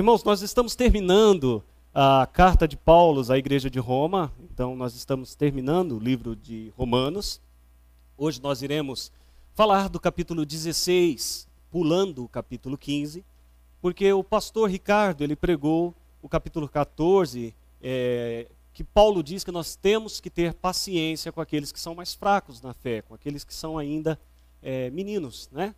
irmãos, nós estamos terminando a carta de Paulo à igreja de Roma, então nós estamos terminando o livro de Romanos. Hoje nós iremos falar do capítulo 16, pulando o capítulo 15, porque o pastor Ricardo ele pregou o capítulo 14, é, que Paulo diz que nós temos que ter paciência com aqueles que são mais fracos na fé, com aqueles que são ainda é, meninos, né?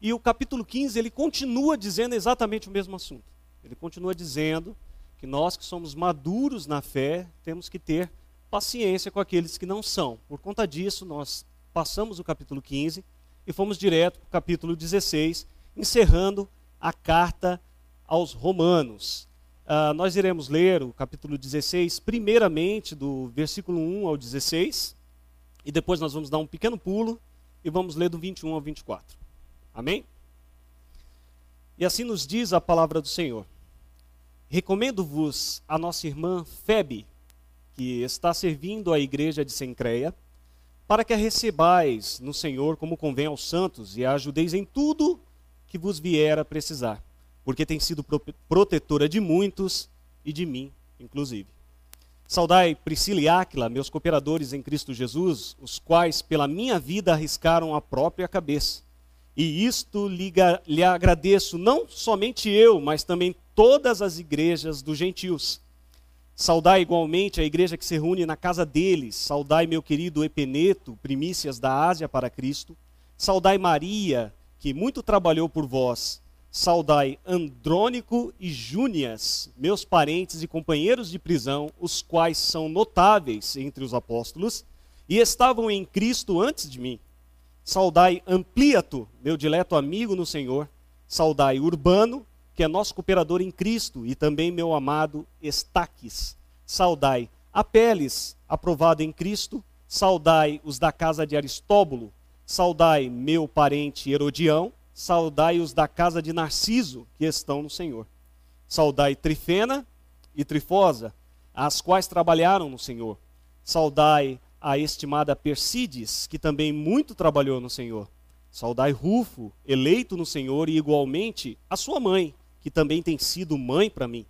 E o capítulo 15 ele continua dizendo exatamente o mesmo assunto. Ele continua dizendo que nós que somos maduros na fé temos que ter paciência com aqueles que não são. Por conta disso, nós passamos o capítulo 15 e fomos direto para o capítulo 16, encerrando a carta aos Romanos. Uh, nós iremos ler o capítulo 16, primeiramente do versículo 1 ao 16, e depois nós vamos dar um pequeno pulo e vamos ler do 21 ao 24. Amém? E assim nos diz a palavra do Senhor. Recomendo-vos a nossa irmã Febe, que está servindo a igreja de Sencreia, para que a recebais no Senhor como convém aos santos e a ajudeis em tudo que vos vier a precisar, porque tem sido protetora de muitos e de mim, inclusive. Saudai Priscila e Áquila, meus cooperadores em Cristo Jesus, os quais pela minha vida arriscaram a própria cabeça. E isto lhe, lhe agradeço, não somente eu, mas também todas as igrejas dos gentios. Saudai igualmente a igreja que se reúne na casa deles. Saudai meu querido Epeneto, primícias da Ásia para Cristo. Saudai Maria, que muito trabalhou por vós. Saudai Andrônico e Júnias, meus parentes e companheiros de prisão, os quais são notáveis entre os apóstolos e estavam em Cristo antes de mim. Saudai Ampliato, meu dileto amigo no Senhor. Saudai Urbano, que é nosso cooperador em Cristo, e também meu amado Estaques. Saudai Apeles, aprovado em Cristo. Saudai os da casa de Aristóbulo. Saudai meu parente Herodião. Saudai os da casa de Narciso, que estão no Senhor. Saudai Trifena e Trifosa, as quais trabalharam no Senhor. Saudai a estimada Persides, que também muito trabalhou no Senhor. Saudai Rufo, eleito no Senhor, e igualmente a sua mãe, que também tem sido mãe para mim.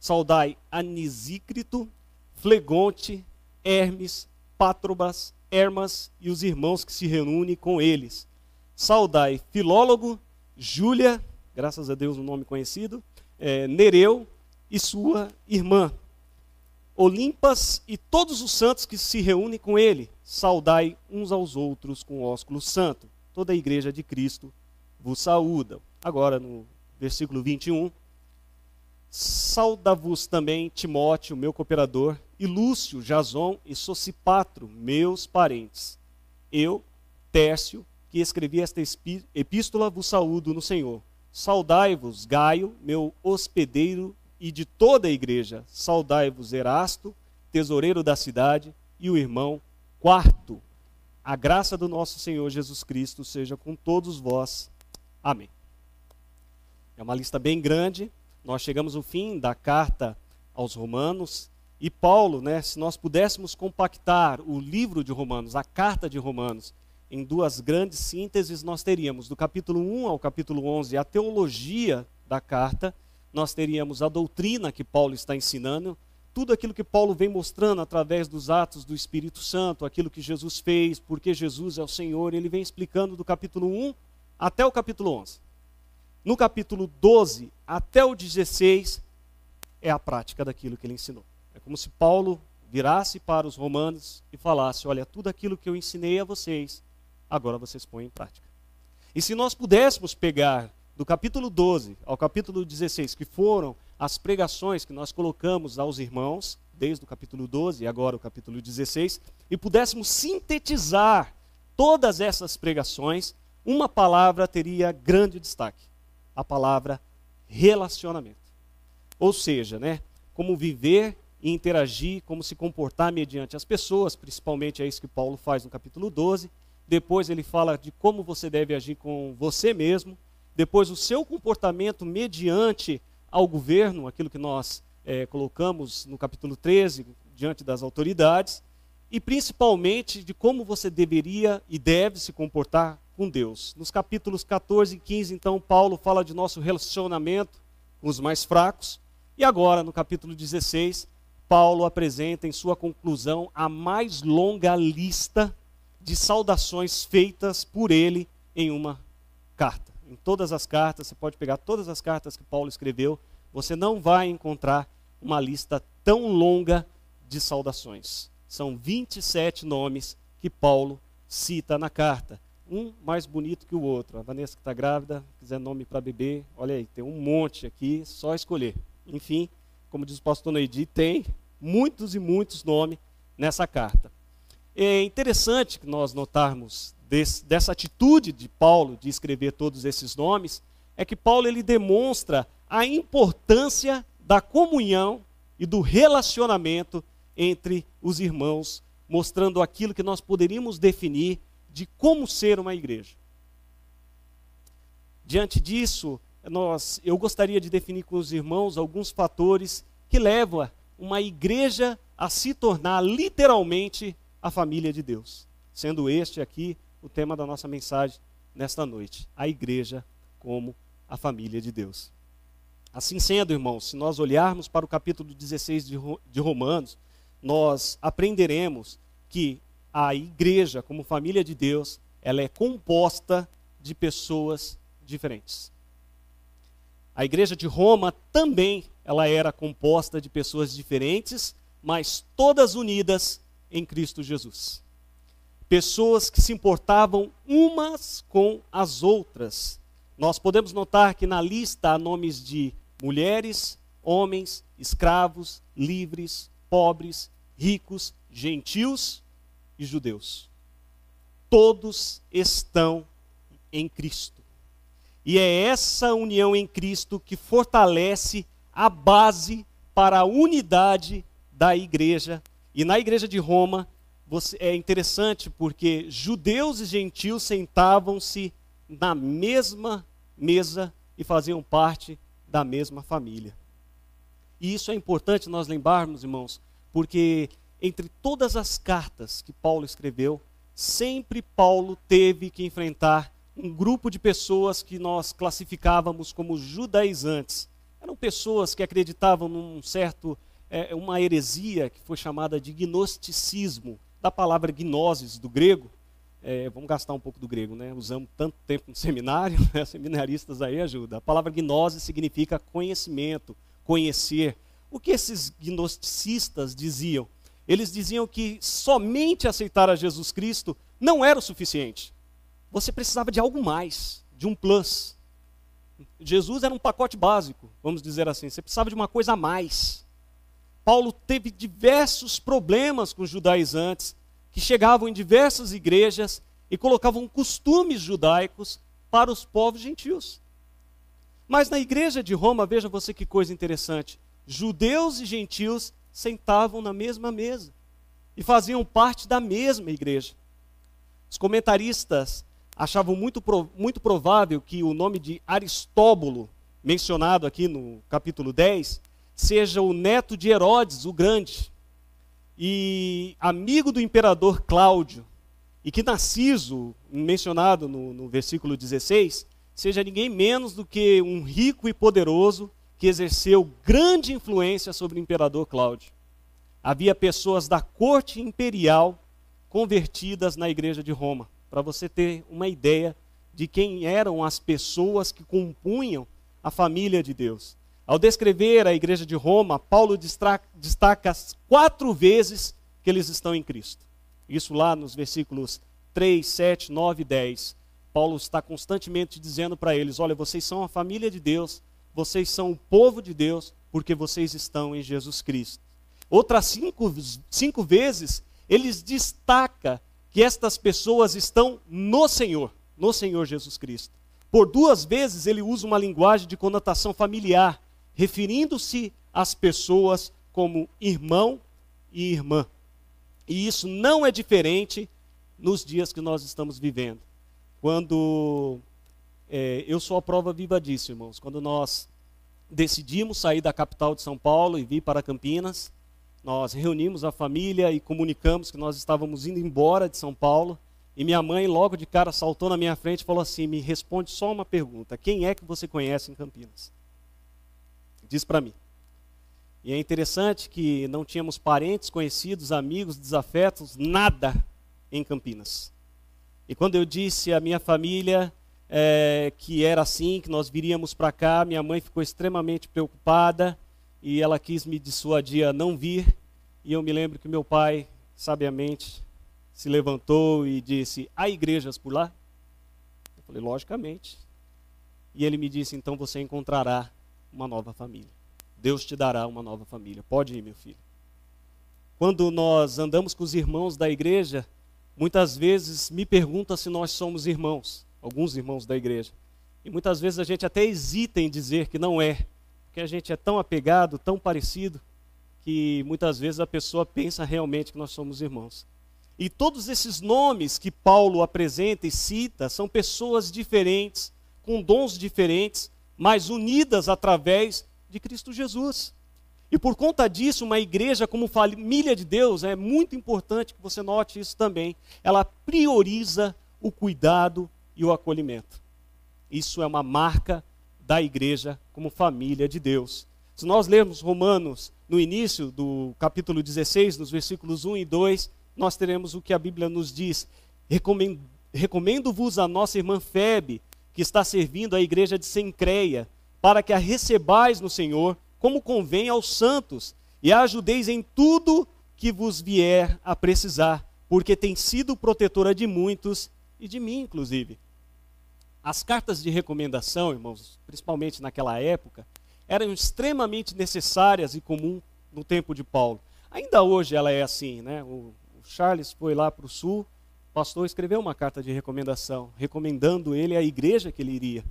Saudai Anisícrito, Flegonte, Hermes, Pátrobas, Hermas e os irmãos que se reúnem com eles. Saudai Filólogo, Júlia, graças a Deus um nome conhecido, é, Nereu e sua irmã. Olimpas e todos os santos que se reúnem com ele. Saudai uns aos outros com ósculo santo. Toda a igreja de Cristo vos saúda. Agora no versículo 21. Sauda-vos também Timóteo, meu cooperador, e Lúcio, Jason e Socipatro, meus parentes. Eu, Tércio, que escrevi esta epístola, vos saúdo no Senhor. Saudai-vos, Gaio, meu hospedeiro, e de toda a igreja. Saudai-vos, Erasto, tesoureiro da cidade, e o irmão Quarto. A graça do nosso Senhor Jesus Cristo seja com todos vós. Amém. É uma lista bem grande. Nós chegamos ao fim da carta aos Romanos. E Paulo, né, se nós pudéssemos compactar o livro de Romanos, a carta de Romanos, em duas grandes sínteses, nós teríamos do capítulo 1 ao capítulo 11 a teologia da carta, nós teríamos a doutrina que Paulo está ensinando, tudo aquilo que Paulo vem mostrando através dos atos do Espírito Santo, aquilo que Jesus fez, porque Jesus é o Senhor, ele vem explicando do capítulo 1 até o capítulo 11 no capítulo 12 até o 16 é a prática daquilo que ele ensinou. É como se Paulo virasse para os romanos e falasse: Olha, tudo aquilo que eu ensinei a vocês, agora vocês põem em prática. E se nós pudéssemos pegar do capítulo 12 ao capítulo 16, que foram as pregações que nós colocamos aos irmãos, desde o capítulo 12 e agora o capítulo 16, e pudéssemos sintetizar todas essas pregações, uma palavra teria grande destaque a palavra relacionamento. Ou seja, né, como viver e interagir, como se comportar mediante as pessoas, principalmente é isso que Paulo faz no capítulo 12. Depois ele fala de como você deve agir com você mesmo. Depois o seu comportamento mediante ao governo, aquilo que nós é, colocamos no capítulo 13, diante das autoridades. E principalmente de como você deveria e deve se comportar com Deus. Nos capítulos 14 e 15, então, Paulo fala de nosso relacionamento com os mais fracos. E agora, no capítulo 16, Paulo apresenta em sua conclusão a mais longa lista de saudações feitas por ele em uma carta. Em todas as cartas, você pode pegar todas as cartas que Paulo escreveu, você não vai encontrar uma lista tão longa de saudações. São 27 nomes que Paulo cita na carta. Um mais bonito que o outro. A Vanessa que está grávida, quiser nome para bebê, olha aí, tem um monte aqui, só escolher. Enfim, como diz o pastor Neidi, tem muitos e muitos nomes nessa carta. É interessante que nós notarmos desse, dessa atitude de Paulo de escrever todos esses nomes, é que Paulo ele demonstra a importância da comunhão e do relacionamento entre os irmãos, mostrando aquilo que nós poderíamos definir de como ser uma igreja. Diante disso, nós, eu gostaria de definir com os irmãos alguns fatores que levam uma igreja a se tornar literalmente a família de Deus. Sendo este aqui o tema da nossa mensagem nesta noite: a igreja como a família de Deus. Assim sendo, irmãos, se nós olharmos para o capítulo 16 de Romanos, nós aprenderemos que a igreja, como família de Deus, ela é composta de pessoas diferentes. A igreja de Roma também ela era composta de pessoas diferentes, mas todas unidas em Cristo Jesus. Pessoas que se importavam umas com as outras. Nós podemos notar que na lista há nomes de mulheres, homens, escravos, livres, pobres, ricos, gentios e judeus. Todos estão em Cristo. E é essa união em Cristo que fortalece a base para a unidade da igreja. E na igreja de Roma, você, é interessante porque judeus e gentios sentavam-se na mesma mesa e faziam parte da mesma família. E isso é importante nós lembrarmos, irmãos, porque entre todas as cartas que Paulo escreveu, sempre Paulo teve que enfrentar um grupo de pessoas que nós classificávamos como judaizantes. Eram pessoas que acreditavam num certo, é, uma heresia que foi chamada de gnosticismo, da palavra gnosis, do grego. É, vamos gastar um pouco do grego, né? Usamos tanto tempo no seminário, né? seminaristas aí ajuda. A palavra gnose significa conhecimento, conhecer. O que esses gnosticistas diziam? Eles diziam que somente aceitar a Jesus Cristo não era o suficiente você precisava de algo mais, de um plus. Jesus era um pacote básico, vamos dizer assim. Você precisava de uma coisa a mais. Paulo teve diversos problemas com os judaizantes, que chegavam em diversas igrejas e colocavam costumes judaicos para os povos gentios. Mas na igreja de Roma, veja você que coisa interessante: judeus e gentios sentavam na mesma mesa e faziam parte da mesma igreja. Os comentaristas achavam muito, muito provável que o nome de Aristóbulo, mencionado aqui no capítulo 10, seja o neto de Herodes o Grande e amigo do imperador Cláudio, e que Narciso, mencionado no, no versículo 16, seja ninguém menos do que um rico e poderoso que exerceu grande influência sobre o imperador Cláudio. Havia pessoas da corte imperial convertidas na igreja de Roma para você ter uma ideia de quem eram as pessoas que compunham a família de Deus. Ao descrever a igreja de Roma, Paulo destaca quatro vezes que eles estão em Cristo. Isso lá nos versículos 3, 7, 9 e 10. Paulo está constantemente dizendo para eles: olha, vocês são a família de Deus, vocês são o povo de Deus, porque vocês estão em Jesus Cristo. Outras cinco, cinco vezes, eles destaca que estas pessoas estão no Senhor, no Senhor Jesus Cristo. Por duas vezes ele usa uma linguagem de conotação familiar, referindo-se às pessoas como irmão e irmã. E isso não é diferente nos dias que nós estamos vivendo. Quando é, eu sou a prova viva disso, irmãos. Quando nós decidimos sair da capital de São Paulo e vir para Campinas, nós reunimos a família e comunicamos que nós estávamos indo embora de São Paulo. E minha mãe, logo de cara, saltou na minha frente e falou assim: Me responde só uma pergunta: Quem é que você conhece em Campinas? diz para mim. E é interessante que não tínhamos parentes, conhecidos, amigos, desafetos, nada em Campinas. E quando eu disse à minha família é, que era assim, que nós viríamos para cá, minha mãe ficou extremamente preocupada e ela quis me dissuadir a não vir. E eu me lembro que meu pai, sabiamente, se levantou e disse: Há igrejas por lá? Eu falei: Logicamente. E ele me disse: Então você encontrará uma nova família. Deus te dará uma nova família. Pode ir, meu filho. Quando nós andamos com os irmãos da igreja, muitas vezes me perguntam se nós somos irmãos, alguns irmãos da igreja. E muitas vezes a gente até hesita em dizer que não é, porque a gente é tão apegado, tão parecido, que muitas vezes a pessoa pensa realmente que nós somos irmãos. E todos esses nomes que Paulo apresenta e cita são pessoas diferentes, com dons diferentes, mas unidas através de Cristo Jesus. E por conta disso, uma igreja como família de Deus, é muito importante que você note isso também, ela prioriza o cuidado e o acolhimento. Isso é uma marca da igreja como família de Deus. Se nós lermos Romanos no início do capítulo 16, nos versículos 1 e 2, nós teremos o que a Bíblia nos diz. Recomendo-vos a nossa irmã Febe, que está servindo a igreja de Sencreia, para que a recebais no Senhor, como convém aos santos, e a ajudeis em tudo que vos vier a precisar, porque tem sido protetora de muitos e de mim, inclusive. As cartas de recomendação, irmãos, principalmente naquela época, eram extremamente necessárias e comum no tempo de Paulo. Ainda hoje ela é assim, né? O, Charles foi lá para o sul, o pastor escreveu uma carta de recomendação, recomendando ele à igreja que ele iria.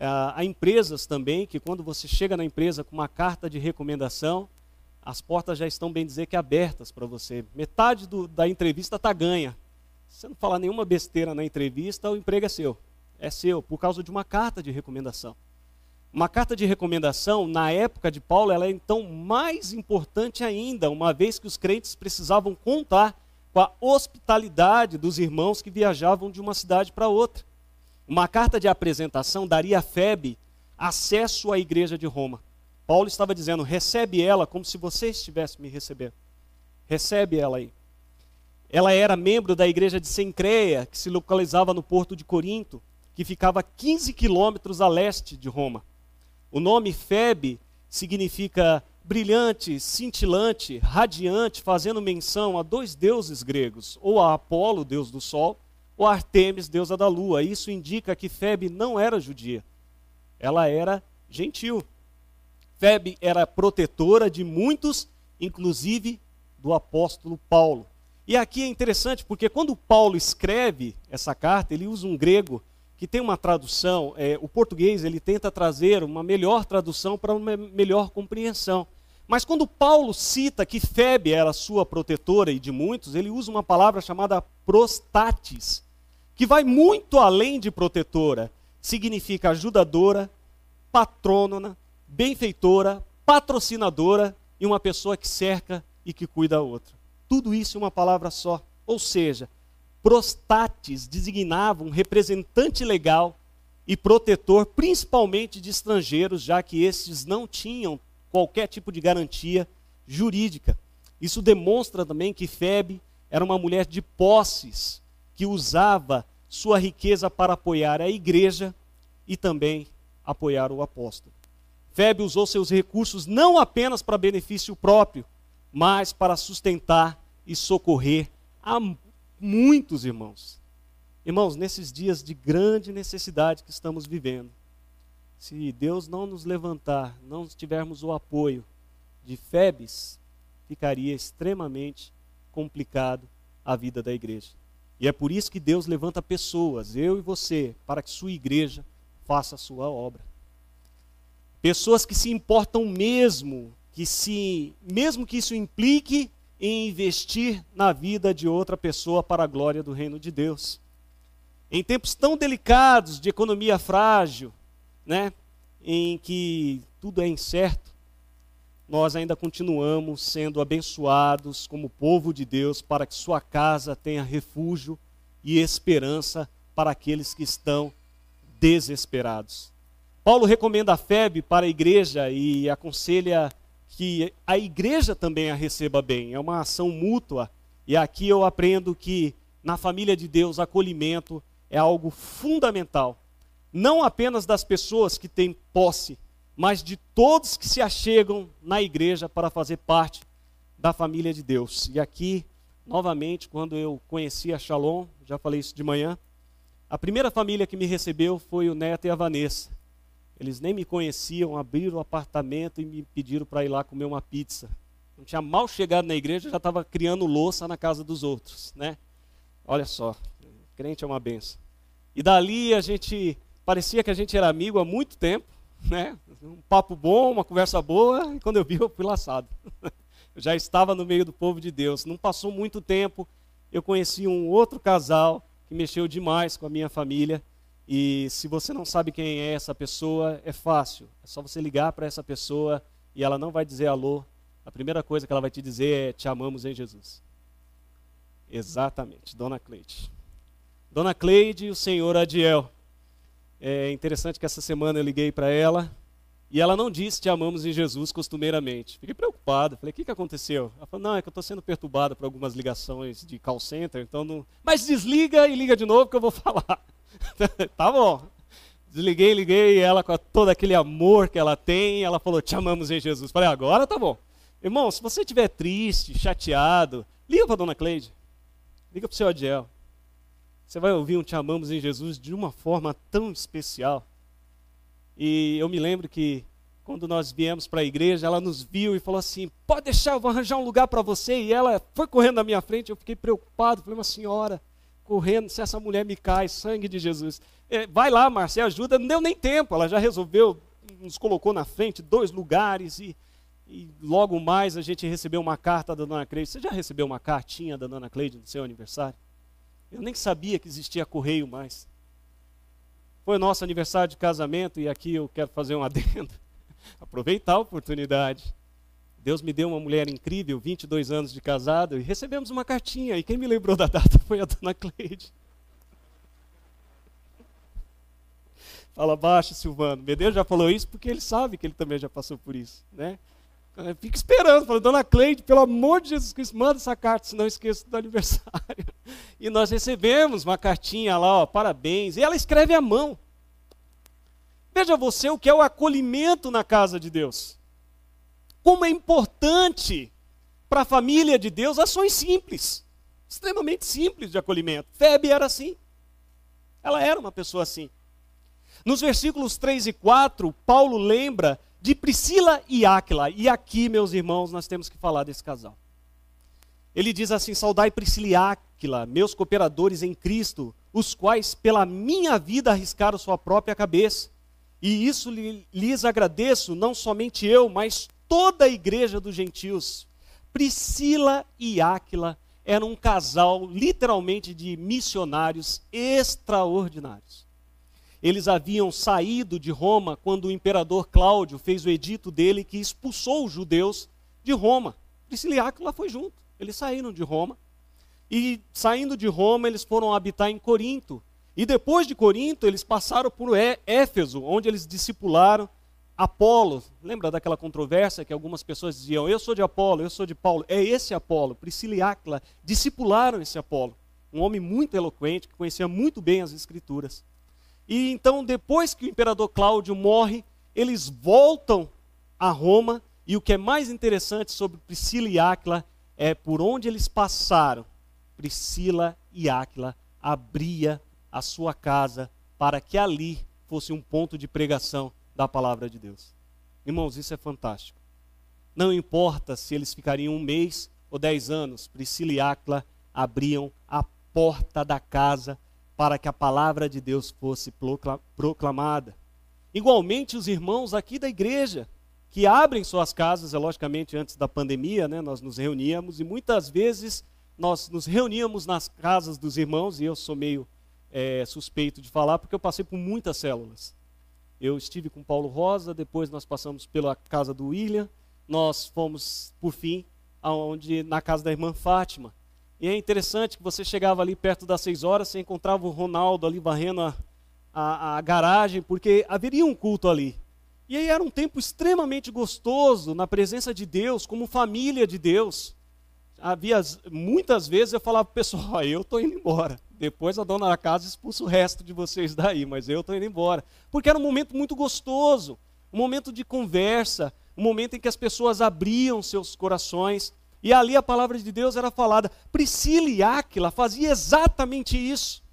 Ah, há empresas também que, quando você chega na empresa com uma carta de recomendação, as portas já estão, bem dizer, que abertas para você. Metade do, da entrevista está ganha. Se você não falar nenhuma besteira na entrevista, o emprego é seu. É seu, por causa de uma carta de recomendação. Uma carta de recomendação, na época de Paulo, ela é então mais importante ainda, uma vez que os crentes precisavam contar com a hospitalidade dos irmãos que viajavam de uma cidade para outra. Uma carta de apresentação daria a Febe acesso à igreja de Roma. Paulo estava dizendo: recebe ela como se você estivesse me recebendo. Recebe ela aí. Ela era membro da igreja de Sencreia, que se localizava no porto de Corinto, que ficava 15 quilômetros a leste de Roma. O nome Febe significa brilhante, cintilante, radiante, fazendo menção a dois deuses gregos, ou a Apolo, deus do sol, ou Artemis, deusa da lua. Isso indica que Febe não era judia, ela era gentil. Febe era protetora de muitos, inclusive do apóstolo Paulo. E aqui é interessante porque quando Paulo escreve essa carta, ele usa um grego que tem uma tradução, é, o português ele tenta trazer uma melhor tradução para uma melhor compreensão. Mas quando Paulo cita que Febe era sua protetora e de muitos, ele usa uma palavra chamada prostatis, que vai muito além de protetora. Significa ajudadora, patrônona, benfeitora, patrocinadora e uma pessoa que cerca e que cuida a outra. Tudo isso em uma palavra só. Ou seja, prostatis designava um representante legal e protetor, principalmente de estrangeiros, já que estes não tinham qualquer tipo de garantia jurídica. Isso demonstra também que Febe era uma mulher de posses, que usava sua riqueza para apoiar a igreja e também apoiar o apóstolo. Febe usou seus recursos não apenas para benefício próprio, mas para sustentar e socorrer a muitos irmãos. Irmãos, nesses dias de grande necessidade que estamos vivendo, se Deus não nos levantar, não tivermos o apoio de Febes, ficaria extremamente complicado a vida da igreja. E é por isso que Deus levanta pessoas, eu e você, para que sua igreja faça a sua obra. Pessoas que se importam mesmo, que se, mesmo que isso implique em investir na vida de outra pessoa para a glória do reino de Deus. Em tempos tão delicados de economia frágil, né, em que tudo é incerto, nós ainda continuamos sendo abençoados como povo de Deus para que sua casa tenha refúgio e esperança para aqueles que estão desesperados. Paulo recomenda a Febe para a igreja e aconselha que a igreja também a receba bem. É uma ação mútua. E aqui eu aprendo que na família de Deus, acolhimento é algo fundamental. Não apenas das pessoas que têm posse, mas de todos que se achegam na igreja para fazer parte da família de Deus. E aqui, novamente, quando eu conheci a Shalom, já falei isso de manhã, a primeira família que me recebeu foi o Neto e a Vanessa. Eles nem me conheciam, abriram o apartamento e me pediram para ir lá comer uma pizza. Não tinha mal chegado na igreja, já estava criando louça na casa dos outros, né? Olha só, crente é uma benção. E dali a gente parecia que a gente era amigo há muito tempo, né? Um papo bom, uma conversa boa, e quando eu vi eu fui laçado. Eu já estava no meio do povo de Deus. Não passou muito tempo, eu conheci um outro casal que mexeu demais com a minha família. E se você não sabe quem é essa pessoa, é fácil. É só você ligar para essa pessoa e ela não vai dizer alô. A primeira coisa que ela vai te dizer é: Te amamos em Jesus. Exatamente, Dona Cleide. Dona Cleide e o senhor Adiel. É interessante que essa semana eu liguei para ela e ela não disse te amamos em Jesus costumeiramente. Fiquei preocupado. Falei, o que, que aconteceu? Ela falou, não, é que eu estou sendo perturbada por algumas ligações de call center, então não... Mas desliga e liga de novo que eu vou falar. tá bom. Desliguei, liguei, ela com todo aquele amor que ela tem, ela falou, te amamos em Jesus. Falei, agora tá bom. Irmão, se você estiver triste, chateado, liga para dona Cleide. Liga para o seu Adiel. Você vai ouvir um Te Amamos em Jesus de uma forma tão especial. E eu me lembro que quando nós viemos para a igreja, ela nos viu e falou assim: Pode deixar, eu vou arranjar um lugar para você. E ela foi correndo na minha frente, eu fiquei preocupado. Falei, uma senhora, correndo, se essa mulher me cai, sangue de Jesus. É, vai lá, Márcia, ajuda. Não deu nem tempo, ela já resolveu, nos colocou na frente dois lugares e e logo mais a gente recebeu uma carta da dona Cleide. Você já recebeu uma cartinha da dona Cleide no seu aniversário? Eu nem sabia que existia correio mais. Foi nosso aniversário de casamento e aqui eu quero fazer um adendo. Aproveitar a oportunidade. Deus me deu uma mulher incrível, 22 anos de casado, e recebemos uma cartinha. E quem me lembrou da data foi a dona Cleide. Fala baixo, Silvano. Medeiros já falou isso porque ele sabe que ele também já passou por isso, né? Fica esperando, falando, dona Cleide, pelo amor de Jesus Cristo, manda essa carta, senão eu esqueço do aniversário. E nós recebemos uma cartinha lá, ó, parabéns, e ela escreve à mão. Veja você o que é o acolhimento na casa de Deus. Como é importante para a família de Deus ações simples, extremamente simples de acolhimento. Febe era assim. Ela era uma pessoa assim. Nos versículos 3 e 4, Paulo lembra de Priscila e Áquila. E aqui, meus irmãos, nós temos que falar desse casal. Ele diz assim: Saudai Priscila e Áquila, meus cooperadores em Cristo, os quais pela minha vida arriscaram sua própria cabeça. E isso lhes agradeço, não somente eu, mas toda a igreja dos gentios. Priscila e Áquila eram um casal, literalmente, de missionários extraordinários. Eles haviam saído de Roma quando o imperador Cláudio fez o edito dele que expulsou os judeus de Roma. Priscila e Áquila foi junto. Eles saíram de Roma. E saindo de Roma, eles foram habitar em Corinto. E depois de Corinto, eles passaram por Éfeso, onde eles discipularam Apolo. Lembra daquela controvérsia que algumas pessoas diziam: Eu sou de Apolo, eu sou de Paulo. É esse Apolo. Priscila e Áquila discipularam esse Apolo. Um homem muito eloquente, que conhecia muito bem as Escrituras. E então, depois que o imperador Cláudio morre, eles voltam a Roma. E o que é mais interessante sobre Priscila e Áquila é por onde eles passaram. Priscila e Áquila abria a sua casa para que ali fosse um ponto de pregação da palavra de Deus. Irmãos, isso é fantástico. Não importa se eles ficariam um mês ou dez anos, Priscila e Áquila abriam a porta da casa para que a palavra de Deus fosse proclamada. Igualmente, os irmãos aqui da igreja, que abrem suas casas, é logicamente antes da pandemia, né, nós nos reuníamos e muitas vezes nós nos reuníamos nas casas dos irmãos, e eu sou meio é, suspeito de falar, porque eu passei por muitas células. Eu estive com Paulo Rosa, depois nós passamos pela casa do William, nós fomos, por fim, aonde, na casa da irmã Fátima. E é interessante que você chegava ali perto das seis horas, você encontrava o Ronaldo ali varrendo a, a, a garagem, porque haveria um culto ali. E aí era um tempo extremamente gostoso na presença de Deus, como família de Deus. Havia muitas vezes eu falava para o pessoal, eu estou indo embora. Depois a dona da casa expulsa o resto de vocês daí, mas eu estou indo embora. Porque era um momento muito gostoso, um momento de conversa, um momento em que as pessoas abriam seus corações. E ali a palavra de Deus era falada. Priscila e Áquila fazia exatamente isso.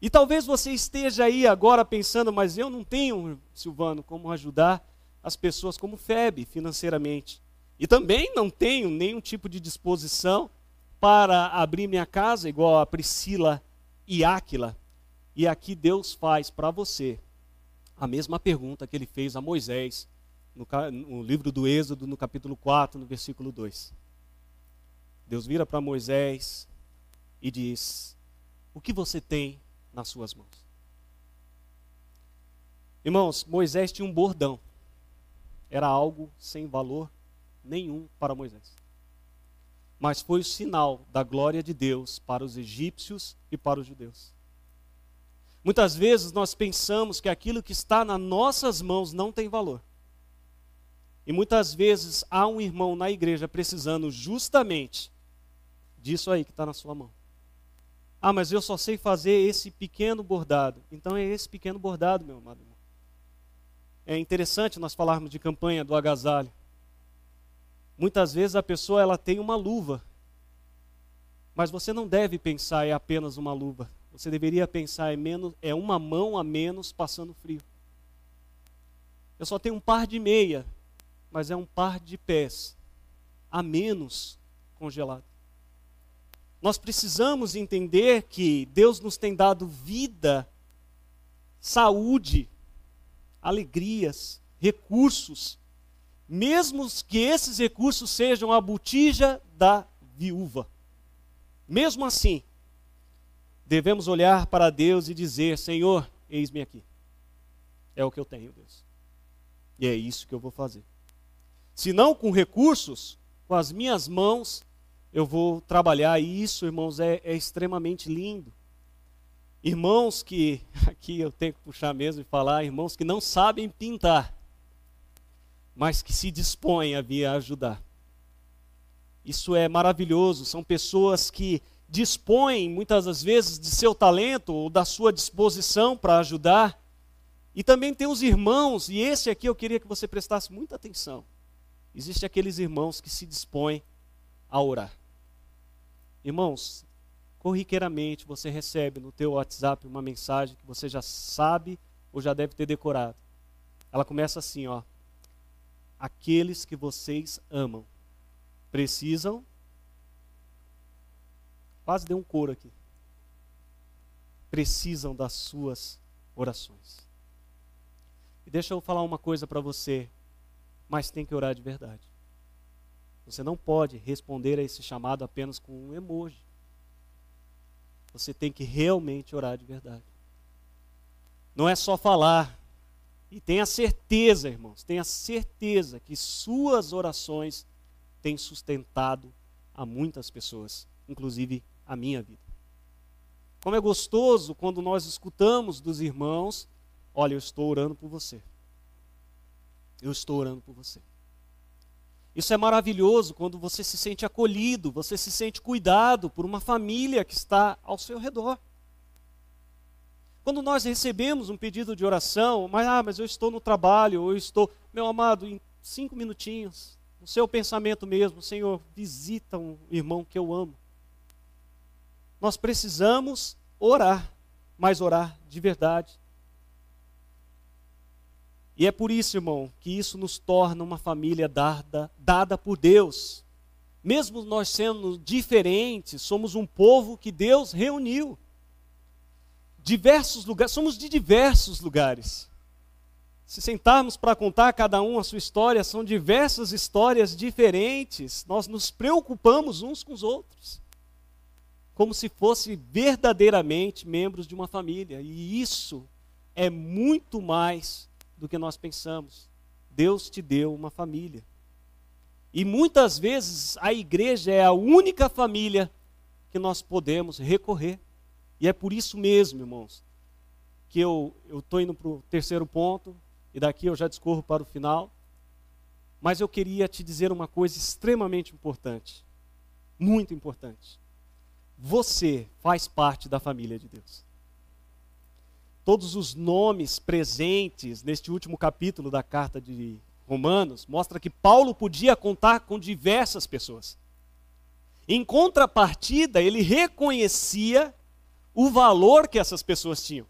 E talvez você esteja aí agora pensando, mas eu não tenho, Silvano, como ajudar as pessoas como Febe financeiramente. E também não tenho nenhum tipo de disposição para abrir minha casa igual a Priscila e Áquila. E aqui Deus faz para você a mesma pergunta que ele fez a Moisés no, no livro do Êxodo, no capítulo 4, no versículo 2. Deus vira para Moisés e diz: O que você tem nas suas mãos. Irmãos, Moisés tinha um bordão. Era algo sem valor nenhum para Moisés. Mas foi o sinal da glória de Deus para os egípcios e para os judeus. Muitas vezes nós pensamos que aquilo que está nas nossas mãos não tem valor. E muitas vezes há um irmão na igreja precisando justamente disso aí que está na sua mão. Ah, mas eu só sei fazer esse pequeno bordado. Então é esse pequeno bordado, meu amado irmão. É interessante nós falarmos de campanha do agasalho. Muitas vezes a pessoa ela tem uma luva, mas você não deve pensar é apenas uma luva. Você deveria pensar é menos é uma mão a menos passando frio. Eu só tenho um par de meia, mas é um par de pés a menos congelado. Nós precisamos entender que Deus nos tem dado vida, saúde, alegrias, recursos, mesmo que esses recursos sejam a botija da viúva. Mesmo assim, devemos olhar para Deus e dizer: Senhor, eis-me aqui. É o que eu tenho, Deus. E é isso que eu vou fazer. Se não com recursos, com as minhas mãos, eu vou trabalhar. E isso, irmãos, é, é extremamente lindo. Irmãos que, aqui eu tenho que puxar mesmo e falar, irmãos que não sabem pintar, mas que se dispõem a vir ajudar. Isso é maravilhoso. São pessoas que dispõem muitas das vezes de seu talento ou da sua disposição para ajudar. E também tem os irmãos, e esse aqui eu queria que você prestasse muita atenção. Existem aqueles irmãos que se dispõem a orar. Irmãos, corriqueiramente você recebe no teu WhatsApp uma mensagem que você já sabe ou já deve ter decorado. Ela começa assim, ó: Aqueles que vocês amam precisam Quase deu um coro aqui. Precisam das suas orações. E deixa eu falar uma coisa para você, mas tem que orar de verdade. Você não pode responder a esse chamado apenas com um emoji. Você tem que realmente orar de verdade. Não é só falar. E tenha certeza, irmãos, tenha certeza que suas orações têm sustentado a muitas pessoas, inclusive a minha vida. Como é gostoso quando nós escutamos dos irmãos: olha, eu estou orando por você. Eu estou orando por você. Isso é maravilhoso quando você se sente acolhido, você se sente cuidado por uma família que está ao seu redor. Quando nós recebemos um pedido de oração, mas, ah, mas eu estou no trabalho, eu estou, meu amado, em cinco minutinhos, no seu pensamento mesmo, Senhor, visita um irmão que eu amo. Nós precisamos orar, mas orar de verdade. E é por isso, irmão, que isso nos torna uma família dada, dada por Deus. Mesmo nós sendo diferentes, somos um povo que Deus reuniu. Diversos lugares, somos de diversos lugares. Se sentarmos para contar cada um a sua história, são diversas histórias diferentes. Nós nos preocupamos uns com os outros. Como se fosse verdadeiramente membros de uma família. E isso é muito mais do que nós pensamos. Deus te deu uma família. E muitas vezes a igreja é a única família que nós podemos recorrer. E é por isso mesmo, irmãos, porque eu estou indo para o terceiro ponto, e daqui eu já discorro para o final. Mas eu queria te dizer uma coisa extremamente importante, muito importante. Você faz parte da família de Deus. Todos os nomes presentes neste último capítulo da carta de Romanos mostra que Paulo podia contar com diversas pessoas. Em contrapartida, ele reconhecia o valor que essas pessoas tinham.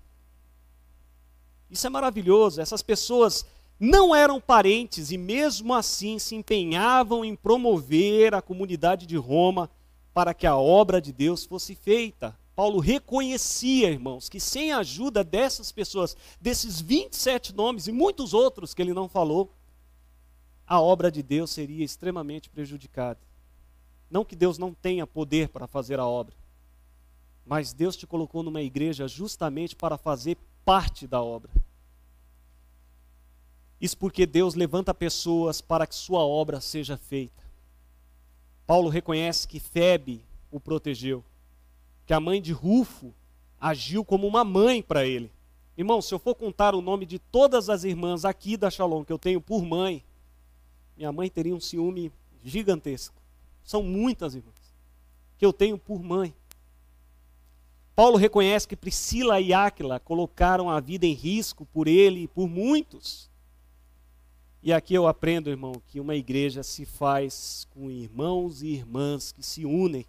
Isso é maravilhoso. Essas pessoas não eram parentes e, mesmo assim, se empenhavam em promover a comunidade de Roma para que a obra de Deus fosse feita. Paulo reconhecia, irmãos, que sem a ajuda dessas pessoas, desses 27 nomes e muitos outros que ele não falou, a obra de Deus seria extremamente prejudicada. Não que Deus não tenha poder para fazer a obra, mas Deus te colocou numa igreja justamente para fazer parte da obra. Isso porque Deus levanta pessoas para que sua obra seja feita. Paulo reconhece que Febe o protegeu, que a mãe de Rufo agiu como uma mãe para ele. Irmão, se eu for contar o nome de todas as irmãs aqui da Shalom que eu tenho por mãe, minha mãe teria um ciúme gigantesco. São muitas irmãs que eu tenho por mãe. Paulo reconhece que Priscila e Áquila colocaram a vida em risco por ele e por muitos. E aqui eu aprendo, irmão, que uma igreja se faz com irmãos e irmãs que se unem.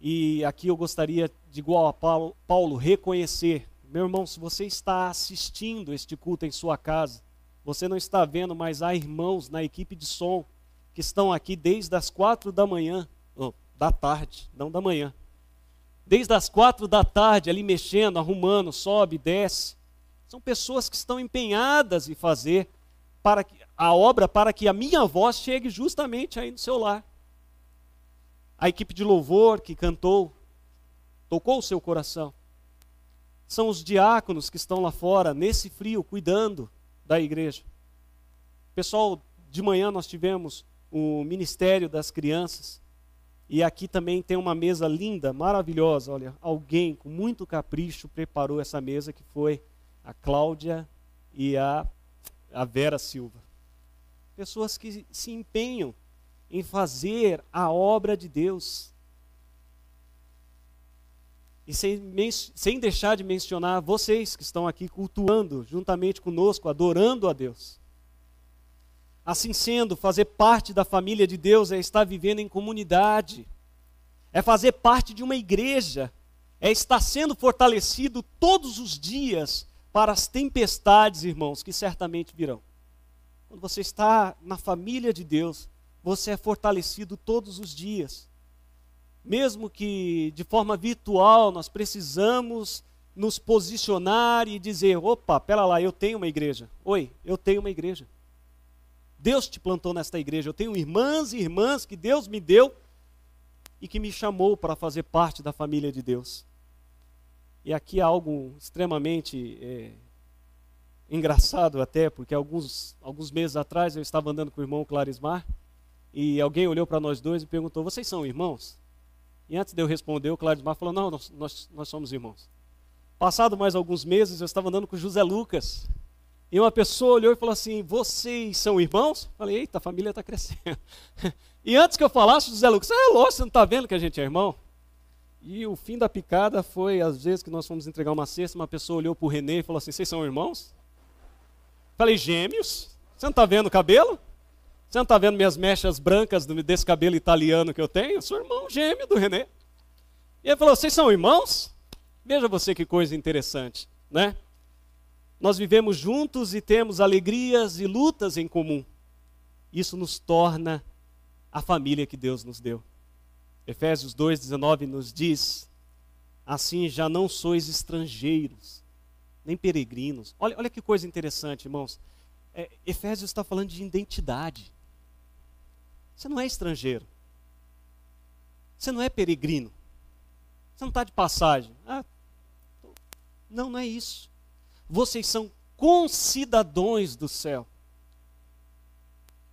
E aqui eu gostaria, de igual a Paulo, Paulo reconhecer, meu irmão, se você está assistindo este culto em sua casa, você não está vendo, mas há irmãos na equipe de som que estão aqui desde as quatro da manhã, oh, da tarde, não da manhã desde as quatro da tarde, ali mexendo, arrumando, sobe, desce. São pessoas que estão empenhadas em fazer para a obra para que a minha voz chegue justamente aí no seu lar. A equipe de louvor que cantou, tocou o seu coração. São os diáconos que estão lá fora, nesse frio, cuidando da igreja. Pessoal, de manhã nós tivemos o Ministério das Crianças. E aqui também tem uma mesa linda, maravilhosa. Olha, alguém com muito capricho preparou essa mesa que foi a Cláudia e a, a Vera Silva. Pessoas que se empenham em fazer a obra de Deus. E sem, sem deixar de mencionar vocês que estão aqui cultuando juntamente conosco, adorando a Deus. Assim sendo, fazer parte da família de Deus é estar vivendo em comunidade, é fazer parte de uma igreja, é estar sendo fortalecido todos os dias para as tempestades, irmãos, que certamente virão. Quando você está na família de Deus, você é fortalecido todos os dias. Mesmo que de forma virtual nós precisamos nos posicionar e dizer: opa, pera lá, eu tenho uma igreja. Oi, eu tenho uma igreja. Deus te plantou nesta igreja. Eu tenho irmãs e irmãs que Deus me deu e que me chamou para fazer parte da família de Deus. E aqui há algo extremamente é, engraçado até, porque alguns, alguns meses atrás eu estava andando com o irmão Clarismar e alguém olhou para nós dois e perguntou: Vocês são irmãos? E antes de eu responder, o Clarismar falou: Não, nós, nós, nós somos irmãos. Passado mais alguns meses, eu estava andando com José Lucas. E uma pessoa olhou e falou assim: Vocês são irmãos? Falei: Eita, a família está crescendo. e antes que eu falasse, José Lucas, é lógico, você não está vendo que a gente é irmão? E o fim da picada foi, às vezes que nós fomos entregar uma cesta, uma pessoa olhou para o Renê e falou assim: Vocês são irmãos? Falei: Gêmeos? Você não está vendo o cabelo? Você não está vendo minhas mechas brancas desse cabelo italiano que eu tenho? Eu sou irmão gêmeo do Renê. E ele falou: Vocês são irmãos? Veja você que coisa interessante, né? Nós vivemos juntos e temos alegrias e lutas em comum. Isso nos torna a família que Deus nos deu. Efésios 2,19 nos diz: Assim já não sois estrangeiros, nem peregrinos. Olha, olha que coisa interessante, irmãos. É, Efésios está falando de identidade. Você não é estrangeiro. Você não é peregrino. Você não está de passagem. Ah, não, não é isso vocês são concidadãos do céu.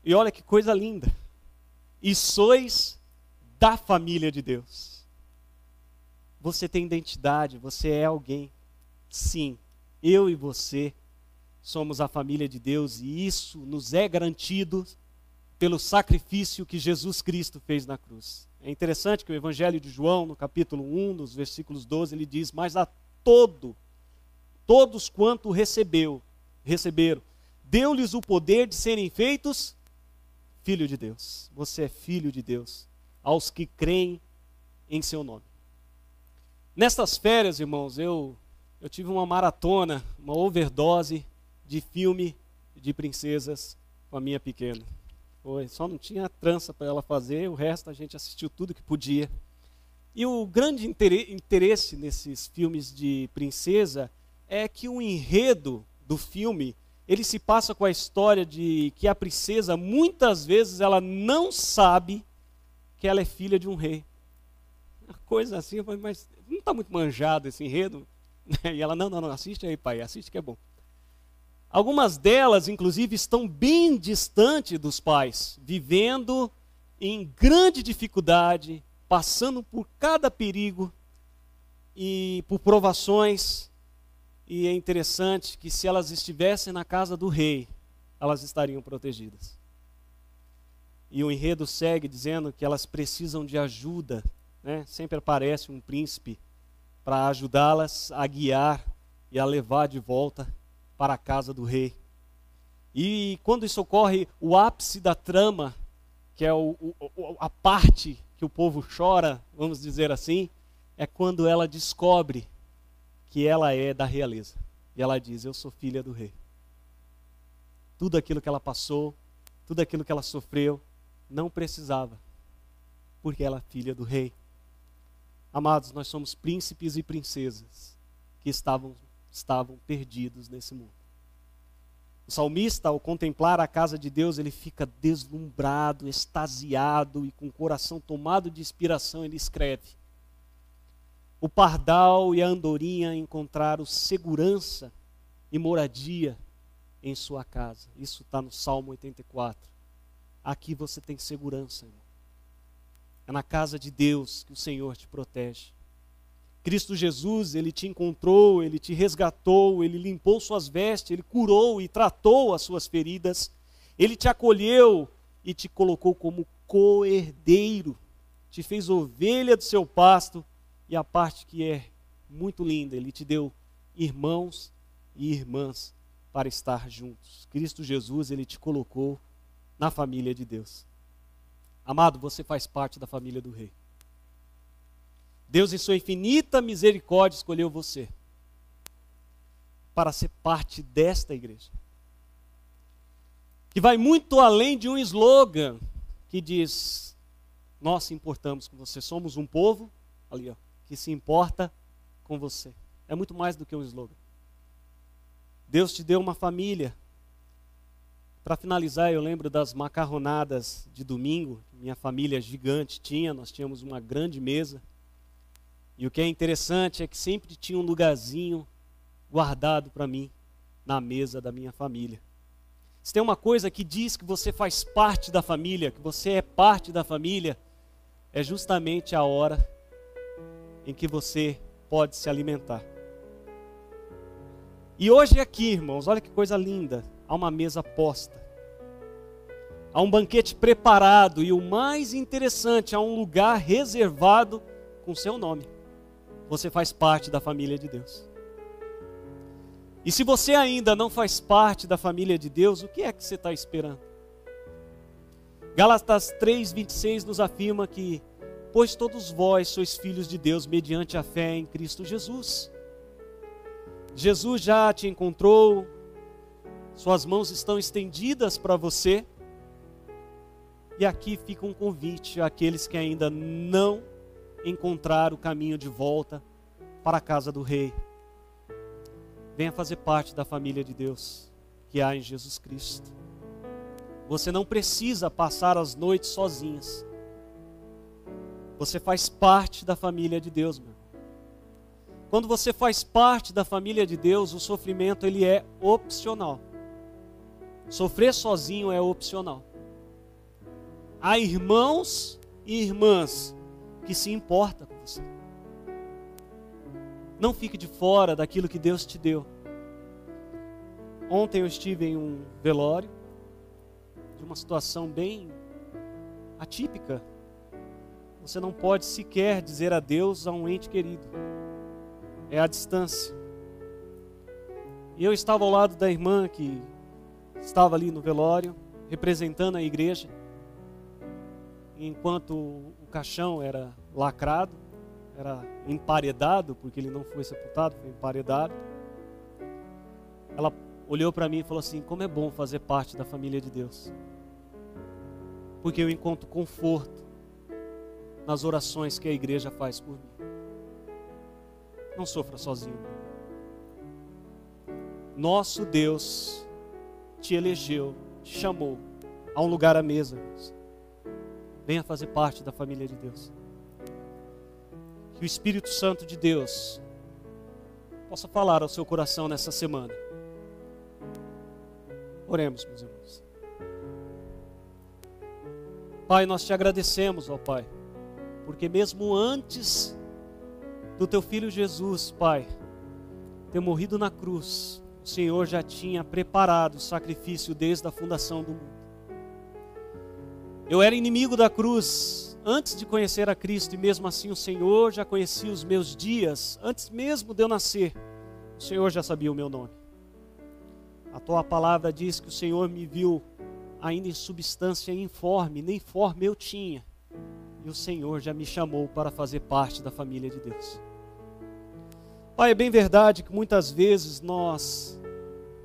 E olha que coisa linda. E sois da família de Deus. Você tem identidade, você é alguém. Sim, eu e você somos a família de Deus e isso nos é garantido pelo sacrifício que Jesus Cristo fez na cruz. É interessante que o Evangelho de João, no capítulo 1, nos versículos 12, ele diz: Mas a todo, todos quanto recebeu, receberam, deu-lhes o poder de serem feitos filho de Deus. Você é filho de Deus, aos que creem em seu nome. Nestas férias, irmãos, eu, eu tive uma maratona, uma overdose de filme de princesas com a minha pequena. Foi, só não tinha trança para ela fazer, o resto a gente assistiu tudo que podia. E o grande interesse nesses filmes de princesa é que o enredo do filme ele se passa com a história de que a princesa muitas vezes ela não sabe que ela é filha de um rei. Uma coisa assim, mas não está muito manjado esse enredo. E ela, não, não, não, assiste aí, pai, assiste que é bom. Algumas delas, inclusive, estão bem distante dos pais, vivendo em grande dificuldade, passando por cada perigo e por provações. E é interessante que se elas estivessem na casa do rei, elas estariam protegidas. E o enredo segue dizendo que elas precisam de ajuda. Né? Sempre aparece um príncipe para ajudá-las a guiar e a levar de volta para a casa do rei. E quando isso ocorre, o ápice da trama, que é o, o, a parte que o povo chora, vamos dizer assim, é quando ela descobre que ela é da realeza. E ela diz: Eu sou filha do rei. Tudo aquilo que ela passou, tudo aquilo que ela sofreu, não precisava, porque ela é filha do rei. Amados, nós somos príncipes e princesas que estavam estavam perdidos nesse mundo. O salmista, ao contemplar a casa de Deus, ele fica deslumbrado, extasiado e com o coração tomado de inspiração, ele escreve: O pardal e a andorinha encontraram segurança e moradia em sua casa. Isso está no Salmo 84. Aqui você tem segurança, irmão. É na casa de Deus que o Senhor te protege. Cristo Jesus, ele te encontrou, ele te resgatou, ele limpou suas vestes, ele curou e tratou as suas feridas, ele te acolheu e te colocou como co-herdeiro, te fez ovelha do seu pasto e a parte que é muito linda, ele te deu irmãos e irmãs para estar juntos. Cristo Jesus, ele te colocou na família de Deus. Amado, você faz parte da família do Rei. Deus, em sua infinita misericórdia, escolheu você para ser parte desta igreja. Que vai muito além de um slogan que diz: Nós importamos com você, somos um povo, ali, ó, que se importa com você. É muito mais do que um slogan. Deus te deu uma família. Para finalizar, eu lembro das macarronadas de domingo, minha família gigante tinha, nós tínhamos uma grande mesa. E o que é interessante é que sempre tinha um lugarzinho guardado para mim na mesa da minha família. Se tem uma coisa que diz que você faz parte da família, que você é parte da família, é justamente a hora em que você pode se alimentar. E hoje aqui, irmãos, olha que coisa linda, há uma mesa posta. Há um banquete preparado e o mais interessante, há um lugar reservado com seu nome você faz parte da família de Deus. E se você ainda não faz parte da família de Deus, o que é que você está esperando? Gálatas 3,26 nos afirma que, pois todos vós sois filhos de Deus mediante a fé em Cristo Jesus. Jesus já te encontrou, suas mãos estão estendidas para você, e aqui fica um convite àqueles que ainda não encontrar o caminho de volta para a casa do Rei. Venha fazer parte da família de Deus que há em Jesus Cristo. Você não precisa passar as noites sozinhas. Você faz parte da família de Deus, meu. Quando você faz parte da família de Deus, o sofrimento ele é opcional. Sofrer sozinho é opcional. Há irmãos e irmãs que se importam com você. Não fique de fora daquilo que Deus te deu. Ontem eu estive em um velório de uma situação bem atípica. Você não pode sequer dizer adeus a um ente querido. É a distância. E eu estava ao lado da irmã que estava ali no velório, representando a igreja, enquanto o caixão era lacrado, era emparedado, porque ele não foi sepultado, foi emparedado. Ela olhou para mim e falou assim: Como é bom fazer parte da família de Deus, porque eu encontro conforto nas orações que a igreja faz por mim. Não sofra sozinho. Nosso Deus te elegeu, te chamou a um lugar à mesa. Venha fazer parte da família de Deus. Que o Espírito Santo de Deus possa falar ao seu coração nessa semana. Oremos, meus irmãos. Pai, nós te agradecemos, ó Pai, porque mesmo antes do teu filho Jesus, Pai, ter morrido na cruz, o Senhor já tinha preparado o sacrifício desde a fundação do mundo. Eu era inimigo da cruz antes de conhecer a Cristo, e mesmo assim o Senhor já conhecia os meus dias, antes mesmo de eu nascer, o Senhor já sabia o meu nome. A tua palavra diz que o Senhor me viu ainda em substância informe, nem forma eu tinha, e o Senhor já me chamou para fazer parte da família de Deus. Pai, é bem verdade que muitas vezes nós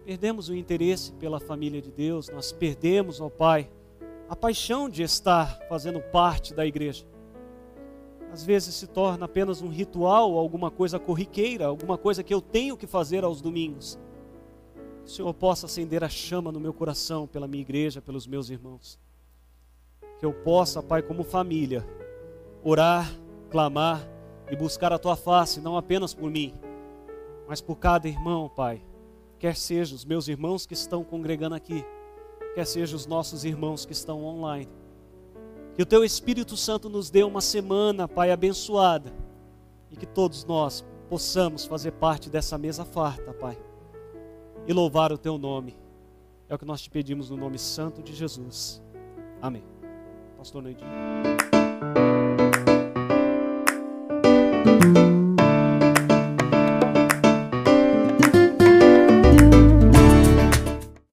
perdemos o interesse pela família de Deus, nós perdemos, ó Pai, a paixão de estar fazendo parte da igreja. Às vezes se torna apenas um ritual, alguma coisa corriqueira, alguma coisa que eu tenho que fazer aos domingos. Que o Senhor possa acender a chama no meu coração pela minha igreja, pelos meus irmãos. Que eu possa, Pai, como família, orar, clamar e buscar a tua face, não apenas por mim, mas por cada irmão, Pai. Quer sejam os meus irmãos que estão congregando aqui, quer sejam os nossos irmãos que estão online. Que o Teu Espírito Santo nos dê uma semana, Pai, abençoada. E que todos nós possamos fazer parte dessa mesa farta, Pai. E louvar o Teu nome. É o que nós te pedimos no nome santo de Jesus. Amém. Pastor Neidinho.